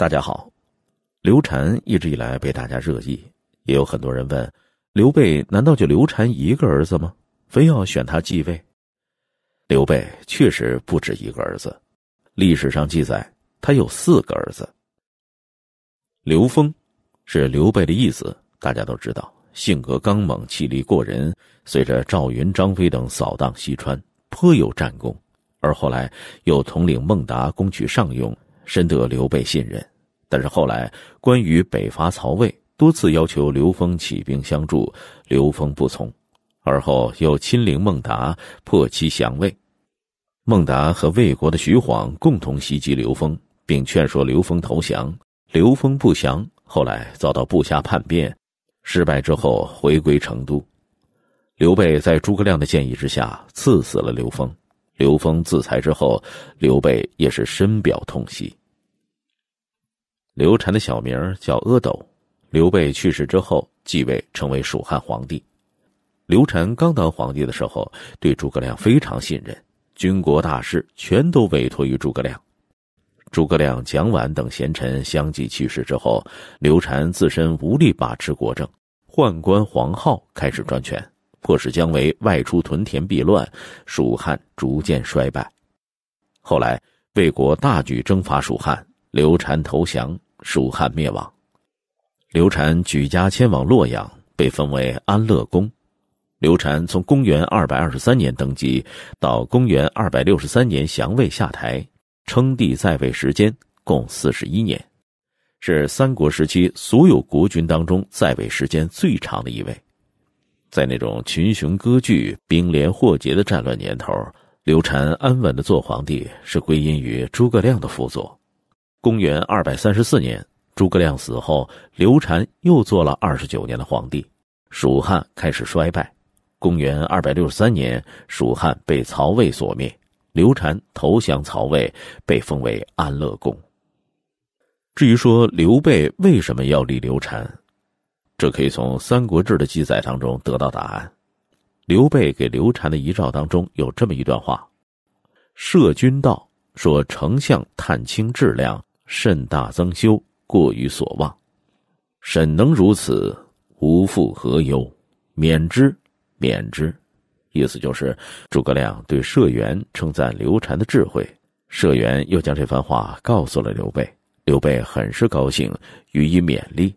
大家好，刘禅一直以来被大家热议，也有很多人问：刘备难道就刘禅一个儿子吗？非要选他继位？刘备确实不止一个儿子，历史上记载他有四个儿子。刘封是刘备的义子，大家都知道，性格刚猛，气力过人，随着赵云、张飞等扫荡西川，颇有战功，而后来又统领孟达攻取上庸。深得刘备信任，但是后来关羽北伐曹魏，多次要求刘封起兵相助，刘封不从。而后又亲临孟达破其降魏，孟达和魏国的徐晃共同袭击刘封，并劝说刘封投降，刘封不降。后来遭到部下叛变，失败之后回归成都。刘备在诸葛亮的建议之下赐死了刘封。刘封自裁之后，刘备也是深表痛惜。刘禅的小名叫阿斗，刘备去世之后继位，成为蜀汉皇帝。刘禅刚当皇帝的时候，对诸葛亮非常信任，军国大事全都委托于诸葛亮。诸葛亮、蒋琬等贤臣相继去世之后，刘禅自身无力把持国政，宦官黄皓开始专权，迫使姜维外出屯田避乱，蜀汉逐渐衰败。后来魏国大举征伐蜀汉。刘禅投降，蜀汉灭亡。刘禅举家迁往洛阳，被封为安乐公。刘禅从公元二百二十三年登基，到公元二百六十三年降魏下台，称帝在位时间共四十一年，是三国时期所有国君当中在位时间最长的一位。在那种群雄割据、兵连祸结的战乱年头，刘禅安稳的做皇帝，是归因于诸葛亮的辅佐。公元二百三十四年，诸葛亮死后，刘禅又做了二十九年的皇帝，蜀汉开始衰败。公元二百六十三年，蜀汉被曹魏所灭，刘禅投降曹魏，被封为安乐公。至于说刘备为什么要立刘禅，这可以从《三国志》的记载当中得到答案。刘备给刘禅的遗诏当中有这么一段话：“设君道，说丞相探清质量。”甚大增修，过于所望。沈能如此，无复何忧？免之，免之。意思就是，诸葛亮对社员称赞刘禅的智慧，社员又将这番话告诉了刘备，刘备很是高兴，予以勉励。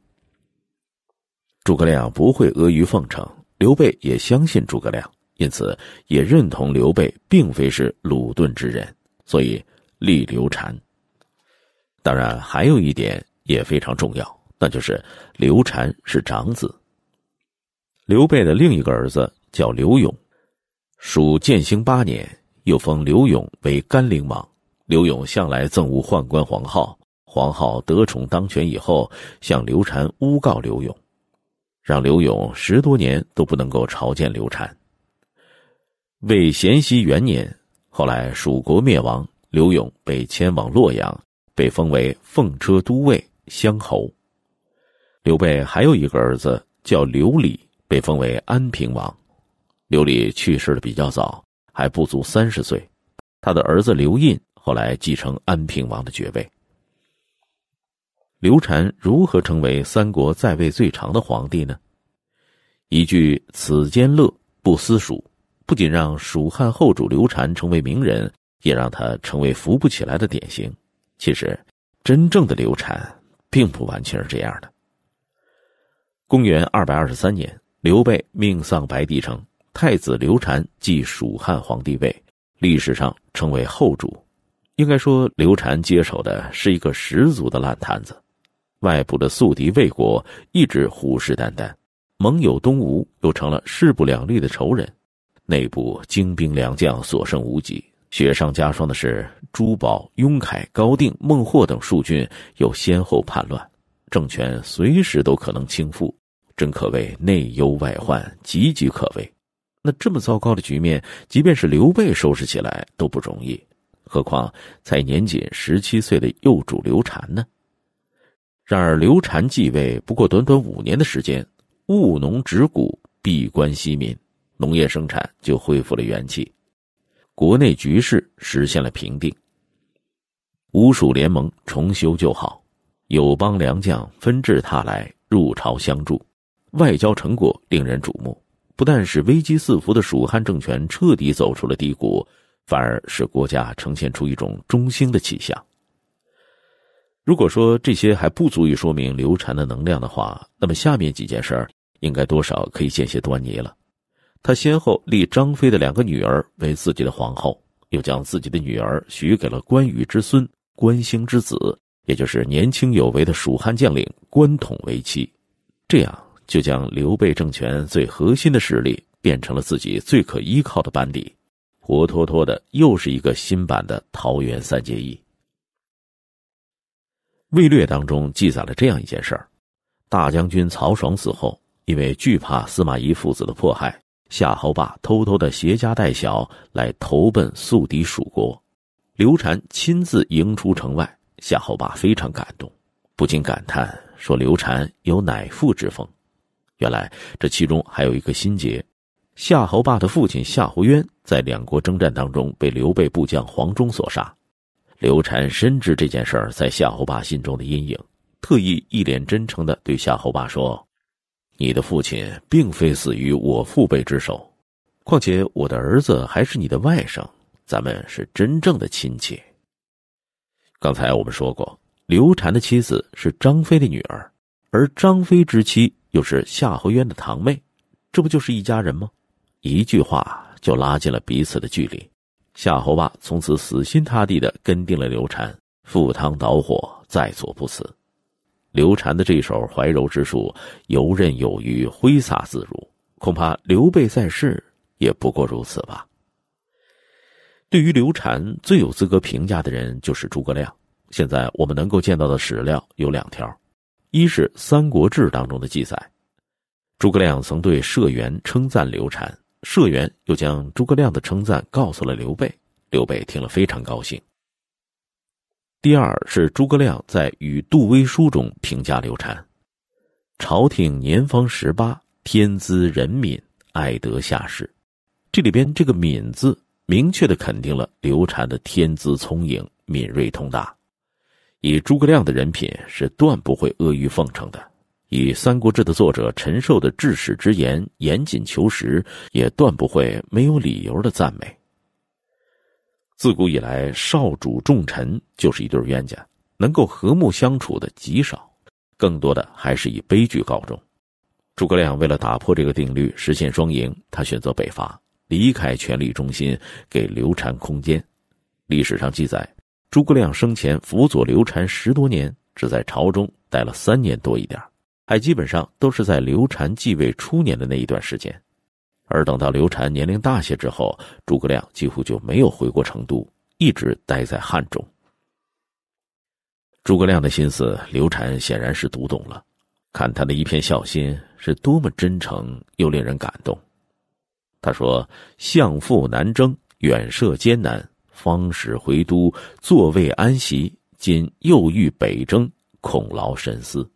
诸葛亮不会阿谀奉承，刘备也相信诸葛亮，因此也认同刘备并非是鲁钝之人，所以立刘禅。当然，还有一点也非常重要，那就是刘禅是长子。刘备的另一个儿子叫刘永，属建兴八年，又封刘永为甘陵王。刘永向来憎恶宦官黄皓，黄皓得宠当权以后，向刘禅诬告刘永，让刘永十多年都不能够朝见刘禅。魏咸熙元年，后来蜀国灭亡，刘永被迁往洛阳。被封为奉车都尉、乡侯。刘备还有一个儿子叫刘礼，被封为安平王。刘礼去世的比较早，还不足三十岁。他的儿子刘胤后来继承安平王的爵位。刘禅如何成为三国在位最长的皇帝呢？一句“此间乐，不思蜀”，不仅让蜀汉后主刘禅成为名人，也让他成为扶不起来的典型。其实，真正的刘禅并不完全是这样的。公元二百二十三年，刘备命丧白帝城，太子刘禅继蜀汉皇帝位，历史上称为后主。应该说，刘禅接手的是一个十足的烂摊子，外部的宿敌魏国一直虎视眈眈，盟友东吴又成了势不两立的仇人，内部精兵良将所剩无几。雪上加霜的是，朱宝、雍凯、高定、孟获等数郡又先后叛乱，政权随时都可能倾覆，真可谓内忧外患，岌岌可危。那这么糟糕的局面，即便是刘备收拾起来都不容易，何况才年仅十七岁的幼主刘禅呢？然而，刘禅继位不过短短五年的时间，务农植谷，闭关息民，农业生产就恢复了元气。国内局势实现了平定，吴蜀联盟重修旧好，友邦良将纷至沓来入朝相助，外交成果令人瞩目。不但使危机四伏的蜀汉政权彻底走出了低谷，反而使国家呈现出一种中兴的气象。如果说这些还不足以说明刘禅的能量的话，那么下面几件事儿应该多少可以见些端倪了。他先后立张飞的两个女儿为自己的皇后，又将自己的女儿许给了关羽之孙关兴之子，也就是年轻有为的蜀汉将领关统为妻，这样。就将刘备政权最核心的势力变成了自己最可依靠的班底，活脱脱的又是一个新版的桃园三结义。魏略当中记载了这样一件事儿：大将军曹爽死后，因为惧怕司马懿父子的迫害，夏侯霸偷偷的携家带小来投奔宿敌蜀国，刘禅亲自迎出城外，夏侯霸非常感动，不禁感叹说：“刘禅有乃父之风。”原来这其中还有一个心结，夏侯霸的父亲夏侯渊在两国征战当中被刘备部将黄忠所杀。刘禅深知这件事儿在夏侯霸心中的阴影，特意一脸真诚的对夏侯霸说：“你的父亲并非死于我父辈之手，况且我的儿子还是你的外甥，咱们是真正的亲戚。”刚才我们说过，刘禅的妻子是张飞的女儿，而张飞之妻。又是夏侯渊的堂妹，这不就是一家人吗？一句话就拉近了彼此的距离。夏侯霸从此死心塌地的跟定了刘禅，赴汤蹈火，在所不辞。刘禅的这手怀柔之术游刃有余，挥洒自如，恐怕刘备在世也不过如此吧。对于刘禅最有资格评价的人就是诸葛亮。现在我们能够见到的史料有两条。一是《三国志》当中的记载，诸葛亮曾对社员称赞刘禅，社员又将诸葛亮的称赞告诉了刘备，刘备听了非常高兴。第二是诸葛亮在《与杜威书》中评价刘禅：“朝廷年方十八，天资仁敏，爱德下士。”这里边这个“敏”字，明确的肯定了刘禅的天资聪颖、敏锐通达。以诸葛亮的人品是断不会阿谀奉承的，以《三国志》的作者陈寿的治史之言严谨求实，也断不会没有理由的赞美。自古以来，少主重臣就是一对冤家，能够和睦相处的极少，更多的还是以悲剧告终。诸葛亮为了打破这个定律，实现双赢，他选择北伐，离开权力中心，给刘禅空间。历史上记载。诸葛亮生前辅佐刘禅十多年，只在朝中待了三年多一点还基本上都是在刘禅继位初年的那一段时间。而等到刘禅年龄大些之后，诸葛亮几乎就没有回过成都，一直待在汉中。诸葛亮的心思，刘禅显然是读懂了，看他的一片孝心是多么真诚又令人感动。他说：“相父南征，远涉艰难。”方使回都，坐位安息。今又欲北征，恐劳神思。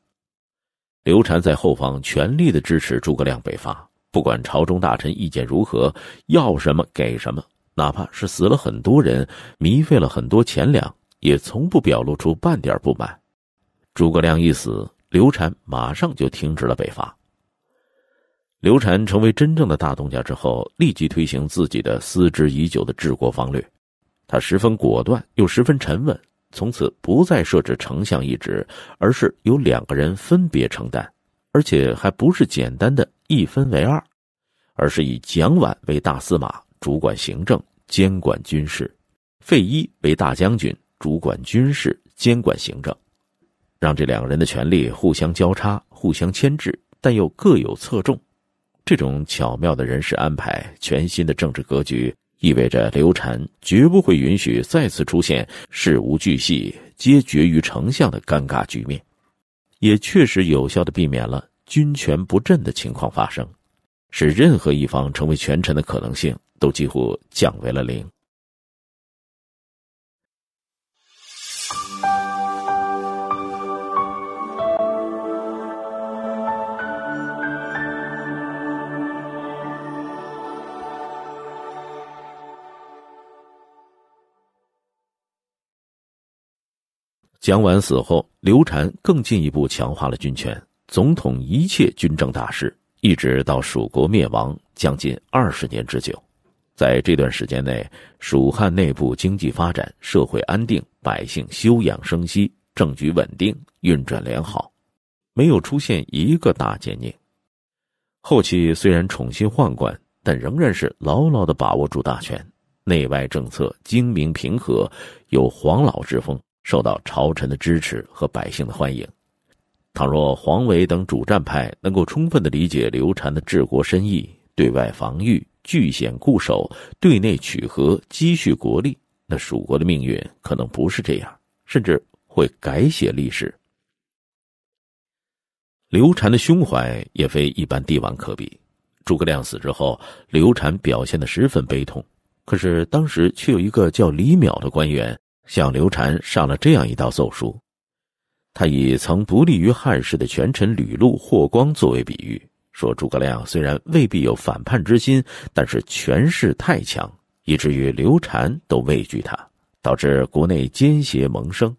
刘禅在后方全力的支持诸葛亮北伐，不管朝中大臣意见如何，要什么给什么，哪怕是死了很多人，糜费了很多钱粮，也从不表露出半点不满。诸葛亮一死，刘禅马上就停止了北伐。刘禅成为真正的大东家之后，立即推行自己的思之已久的治国方略。他十分果断，又十分沉稳。从此不再设置丞相一职，而是由两个人分别承担，而且还不是简单的一分为二，而是以蒋琬为大司马，主管行政，监管军事；费祎为大将军，主管军事，监管行政，让这两个人的权力互相交叉、互相牵制，但又各有侧重。这种巧妙的人事安排，全新的政治格局。意味着刘禅绝不会允许再次出现事无巨细皆决于丞相的尴尬局面，也确实有效的避免了军权不振的情况发生，使任何一方成为权臣的可能性都几乎降为了零。蒋琬死后，刘禅更进一步强化了军权，总统一切军政大事，一直到蜀国灭亡，将近二十年之久。在这段时间内，蜀汉内部经济发展，社会安定，百姓休养生息，政局稳定，运转良好，没有出现一个大奸佞。后期虽然宠信宦官，但仍然是牢牢的把握住大权，内外政策精明平和，有黄老之风。受到朝臣的支持和百姓的欢迎。倘若黄维等主战派能够充分的理解刘禅的治国深意，对外防御、据险固守，对内取和、积蓄国力，那蜀国的命运可能不是这样，甚至会改写历史。刘禅的胸怀也非一般帝王可比。诸葛亮死之后，刘禅表现的十分悲痛，可是当时却有一个叫李淼的官员。向刘禅上了这样一道奏书，他以曾不利于汉室的权臣吕禄、霍光作为比喻，说诸葛亮虽然未必有反叛之心，但是权势太强，以至于刘禅都畏惧他，导致国内奸邪萌生。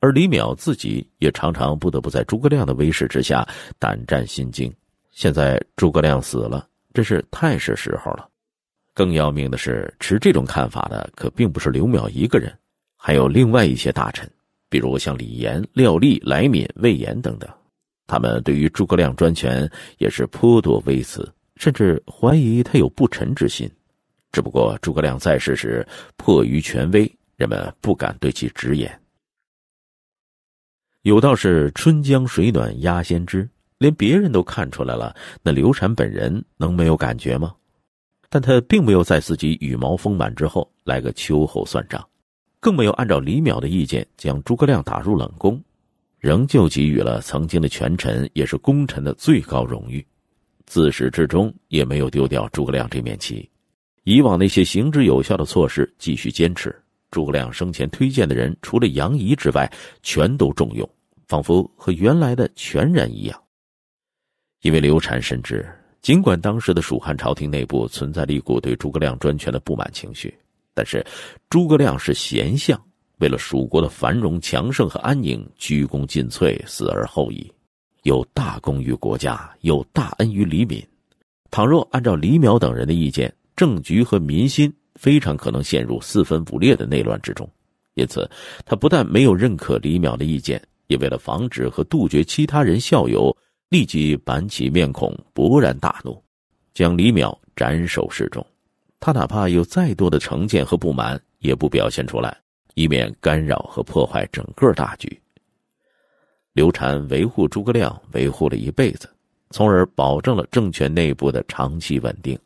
而李淼自己也常常不得不在诸葛亮的威势之下胆战心惊。现在诸葛亮死了，这是太是时候了。更要命的是，持这种看法的可并不是刘淼一个人。还有另外一些大臣，比如像李严、廖立、来敏、魏延等等，他们对于诸葛亮专权也是颇多微词，甚至怀疑他有不臣之心。只不过诸葛亮在世时迫于权威，人们不敢对其直言。有道是“春江水暖鸭先知”，连别人都看出来了，那刘禅本人能没有感觉吗？但他并没有在自己羽毛丰满之后来个秋后算账。更没有按照李淼的意见将诸葛亮打入冷宫，仍旧给予了曾经的权臣也是功臣的最高荣誉，自始至终也没有丢掉诸葛亮这面旗。以往那些行之有效的措施继续坚持。诸葛亮生前推荐的人，除了杨仪之外，全都重用，仿佛和原来的全然一样。因为刘禅深知，尽管当时的蜀汉朝廷内部存在了一股对诸葛亮专权的不满情绪。但是，诸葛亮是贤相，为了蜀国的繁荣强盛和安宁，鞠躬尽瘁，死而后已，有大功于国家，有大恩于黎民。倘若按照李淼等人的意见，政局和民心非常可能陷入四分五裂的内乱之中。因此，他不但没有认可李淼的意见，也为了防止和杜绝其他人效尤，立即板起面孔，勃然大怒，将李淼斩首示众。他哪怕有再多的成见和不满，也不表现出来，以免干扰和破坏整个大局。刘禅维护诸葛亮，维护了一辈子，从而保证了政权内部的长期稳定。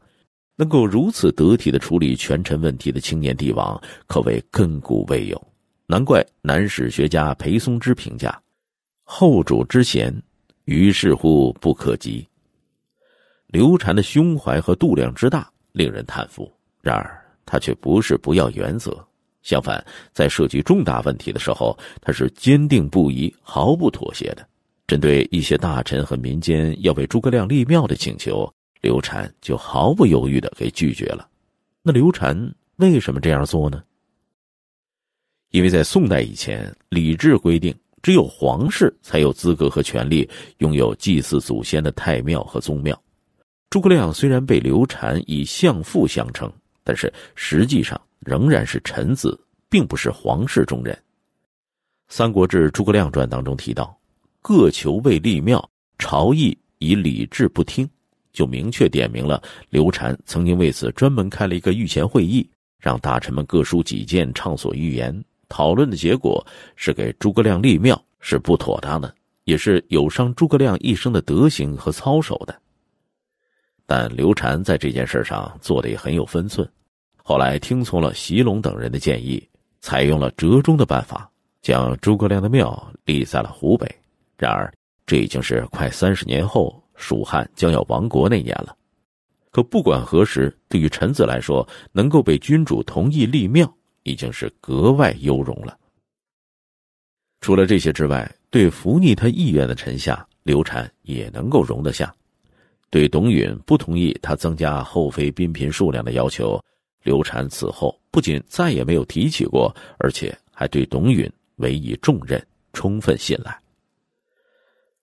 能够如此得体的处理权臣问题的青年帝王，可谓亘古未有。难怪南史学家裴松之评价：“后主之贤，于是乎不可及。”刘禅的胸怀和度量之大。令人叹服。然而，他却不是不要原则，相反，在涉及重大问题的时候，他是坚定不移、毫不妥协的。针对一些大臣和民间要为诸葛亮立庙的请求，刘禅就毫不犹豫的给拒绝了。那刘禅为什么这样做呢？因为在宋代以前，礼制规定，只有皇室才有资格和权利拥有祭祀祖先的太庙和宗庙。诸葛亮虽然被刘禅以相父相称，但是实际上仍然是臣子，并不是皇室中人。《三国志·诸葛亮传》当中提到，各求为立庙，朝议以礼制不听，就明确点明了刘禅曾经为此专门开了一个御前会议，让大臣们各抒己见，畅所欲言。讨论的结果是给诸葛亮立庙是不妥当的，也是有伤诸葛亮一生的德行和操守的。但刘禅在这件事上做的也很有分寸，后来听从了席龙等人的建议，采用了折中的办法，将诸葛亮的庙立在了湖北。然而，这已经是快三十年后，蜀汉将要亡国那年了。可不管何时，对于臣子来说，能够被君主同意立庙，已经是格外优荣了。除了这些之外，对服逆他意愿的臣下，刘禅也能够容得下。对董允不同意他增加后妃嫔嫔数量的要求，刘禅此后不仅再也没有提起过，而且还对董允委以重任，充分信赖。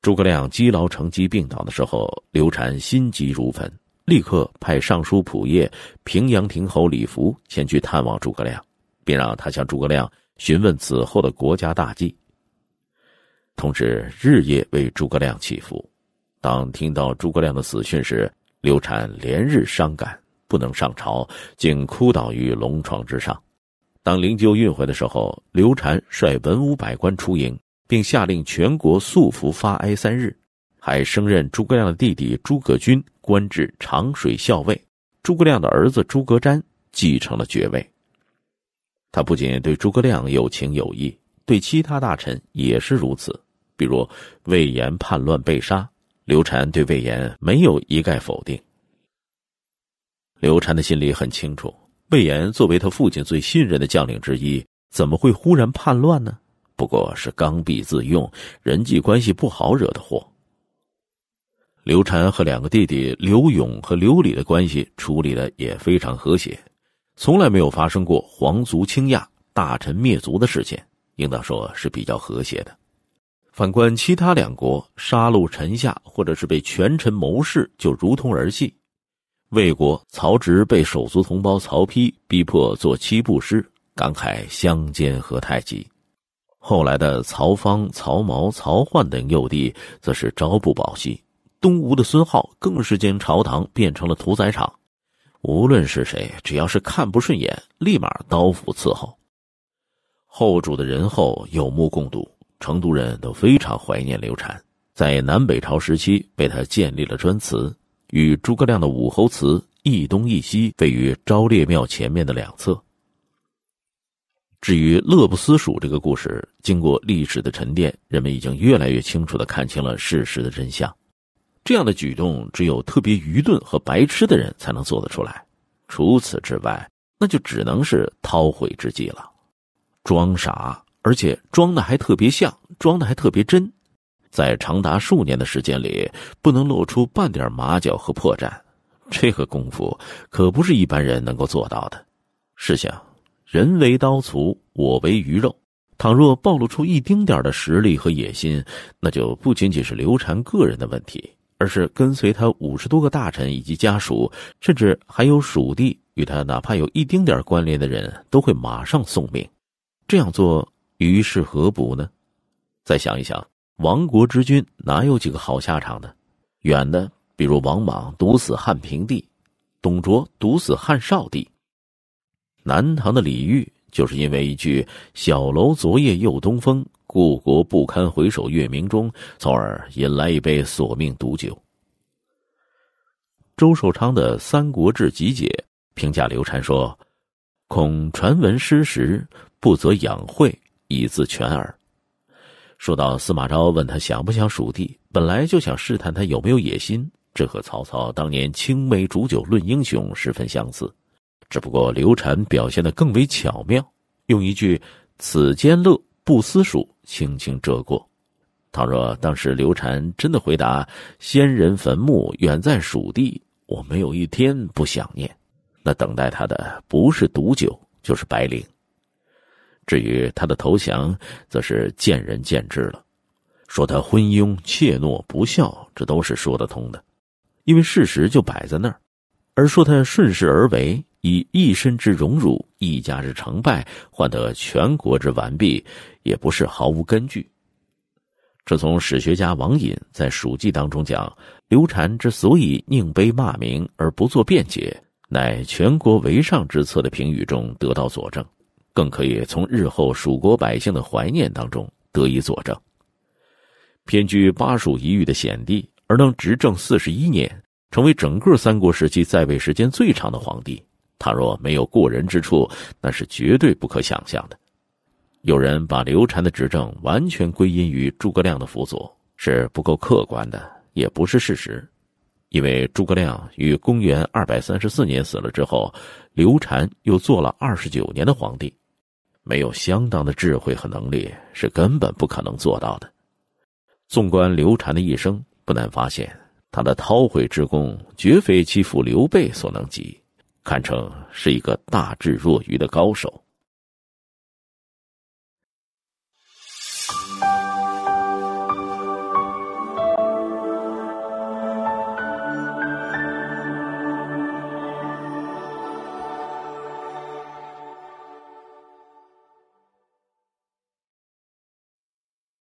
诸葛亮积劳成疾病倒的时候，刘禅心急如焚，立刻派尚书仆射平阳亭侯李福前去探望诸葛亮，并让他向诸葛亮询问此后的国家大计，同时日夜为诸葛亮祈福。当听到诸葛亮的死讯时，刘禅连日伤感，不能上朝，竟哭倒于龙床之上。当灵柩运回的时候，刘禅率文武百官出迎。并下令全国肃服发哀三日，还升任诸葛亮的弟弟诸葛均官至长水校尉，诸葛亮的儿子诸葛瞻继承了爵位。他不仅对诸葛亮有情有义，对其他大臣也是如此。比如魏延叛乱被杀，刘禅对魏延没有一概否定。刘禅的心里很清楚，魏延作为他父亲最信任的将领之一，怎么会忽然叛乱呢？不过是刚愎自用、人际关系不好惹的祸。刘禅和两个弟弟刘勇和刘礼的关系处理的也非常和谐，从来没有发生过皇族倾轧、大臣灭族的事件，应当说是比较和谐的。反观其他两国，杀戮臣下或者是被权臣谋士，就如同儿戏。魏国曹植被手足同胞曹丕逼迫做七步诗，感慨相煎何太急。后来的曹芳、曹髦、曹奂等幼帝，则是朝不保夕；东吴的孙皓更是将朝堂变成了屠宰场，无论是谁，只要是看不顺眼，立马刀斧伺候。后主的仁厚有目共睹，成都人都非常怀念刘禅。在南北朝时期，被他建立了专祠，与诸葛亮的武侯祠一东一西，位于昭烈庙前面的两侧。至于乐不思蜀这个故事，经过历史的沉淀，人们已经越来越清楚的看清了事实的真相。这样的举动，只有特别愚钝和白痴的人才能做得出来，除此之外，那就只能是韬晦之计了。装傻，而且装的还特别像，装的还特别真，在长达数年的时间里，不能露出半点马脚和破绽，这个功夫可不是一般人能够做到的。试想。人为刀俎，我为鱼肉。倘若暴露出一丁点的实力和野心，那就不仅仅是刘禅个人的问题，而是跟随他五十多个大臣以及家属，甚至还有蜀地与他哪怕有一丁点关联的人都会马上送命。这样做于事何补呢？再想一想，亡国之君哪有几个好下场的？远的，比如王莽毒死汉平帝，董卓毒死汉少帝。南唐的李煜就是因为一句“小楼昨夜又东风，故国不堪回首月明中”，从而引来一杯索命毒酒。周寿昌的《三国志集解》评价刘禅说：“恐传闻失实，不择养晦以自全耳。”说到司马昭问他想不想蜀地，本来就想试探他有没有野心，这和曹操当年青梅煮酒论英雄十分相似。只不过刘禅表现的更为巧妙，用一句“此间乐不思蜀”轻轻遮过。倘若当时刘禅真的回答“先人坟墓远在蜀地，我没有一天不想念”，那等待他的不是毒酒，就是白绫。至于他的投降，则是见仁见智了。说他昏庸、怯懦、不孝，这都是说得通的，因为事实就摆在那儿；而说他顺势而为。以一身之荣辱、一家之成败换得全国之完璧，也不是毫无根据。这从史学家王隐在《蜀记》当中讲，刘禅之所以宁卑骂名而不做辩解，乃全国为上之策的评语中得到佐证，更可以从日后蜀国百姓的怀念当中得以佐证。偏居巴蜀一隅的险地，而能执政四十一年，成为整个三国时期在位时间最长的皇帝。他若没有过人之处，那是绝对不可想象的。有人把刘禅的执政完全归因于诸葛亮的辅佐，是不够客观的，也不是事实。因为诸葛亮于公元二百三十四年死了之后，刘禅又做了二十九年的皇帝，没有相当的智慧和能力，是根本不可能做到的。纵观刘禅的一生，不难发现，他的韬晦之功绝非欺负刘备所能及。堪称是一个大智若愚的高手。